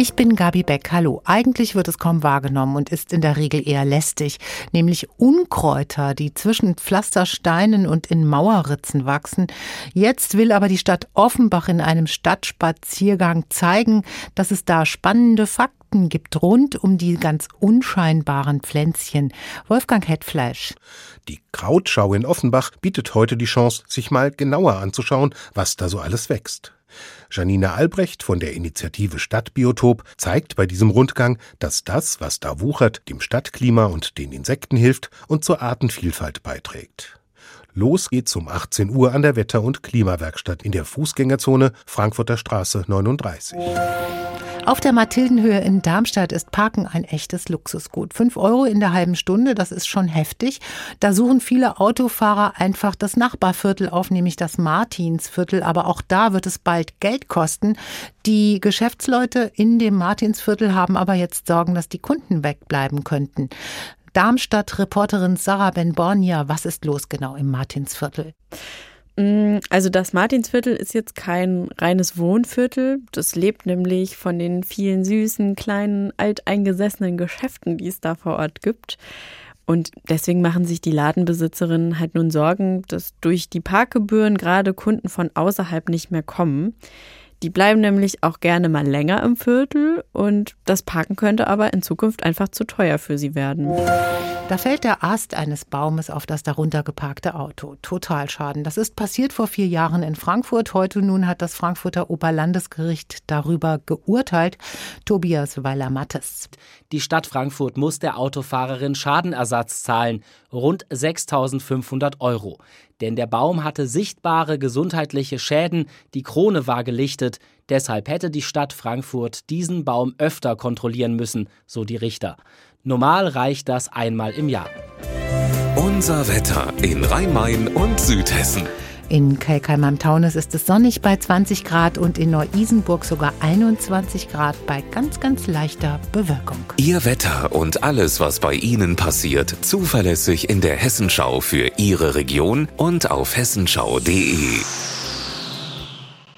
Ich bin Gabi Beck. Hallo. Eigentlich wird es kaum wahrgenommen und ist in der Regel eher lästig, nämlich Unkräuter, die zwischen Pflastersteinen und in Mauerritzen wachsen. Jetzt will aber die Stadt Offenbach in einem Stadtspaziergang zeigen, dass es da spannende Fakten gibt rund um die ganz unscheinbaren Pflänzchen. Wolfgang Hetfleisch. Die Krautschau in Offenbach bietet heute die Chance, sich mal genauer anzuschauen, was da so alles wächst. Janine Albrecht von der Initiative Stadtbiotop zeigt bei diesem Rundgang, dass das, was da wuchert, dem Stadtklima und den Insekten hilft und zur Artenvielfalt beiträgt. Los geht's um 18 Uhr an der Wetter- und Klimawerkstatt in der Fußgängerzone Frankfurter Straße 39. Auf der Mathildenhöhe in Darmstadt ist Parken ein echtes Luxusgut. Fünf Euro in der halben Stunde, das ist schon heftig. Da suchen viele Autofahrer einfach das Nachbarviertel auf, nämlich das Martinsviertel. Aber auch da wird es bald Geld kosten. Die Geschäftsleute in dem Martinsviertel haben aber jetzt Sorgen, dass die Kunden wegbleiben könnten. Darmstadt-Reporterin Sarah Ben-Bornia, was ist los genau im Martinsviertel? Mm, also das Martinsviertel ist jetzt kein reines Wohnviertel. Das lebt nämlich von den vielen süßen, kleinen, alteingesessenen Geschäften, die es da vor Ort gibt. Und deswegen machen sich die Ladenbesitzerinnen halt nun Sorgen, dass durch die Parkgebühren gerade Kunden von außerhalb nicht mehr kommen. Die bleiben nämlich auch gerne mal länger im Viertel und das Parken könnte aber in Zukunft einfach zu teuer für sie werden. Da fällt der Ast eines Baumes auf das darunter geparkte Auto. Totalschaden. Das ist passiert vor vier Jahren in Frankfurt. Heute nun hat das Frankfurter Oberlandesgericht darüber geurteilt. Tobias Weiler-Mattes. Die Stadt Frankfurt muss der Autofahrerin Schadenersatz zahlen. Rund 6.500 Euro. Denn der Baum hatte sichtbare gesundheitliche Schäden. Die Krone war gelichtet. Deshalb hätte die Stadt Frankfurt diesen Baum öfter kontrollieren müssen, so die Richter. Normal reicht das einmal im Jahr. Unser Wetter in Rhein-Main und Südhessen. In Kelkheim am Taunus ist es sonnig bei 20 Grad und in Neu-Isenburg sogar 21 Grad bei ganz, ganz leichter Bewölkung. Ihr Wetter und alles, was bei Ihnen passiert, zuverlässig in der Hessenschau für Ihre Region und auf hessenschau.de.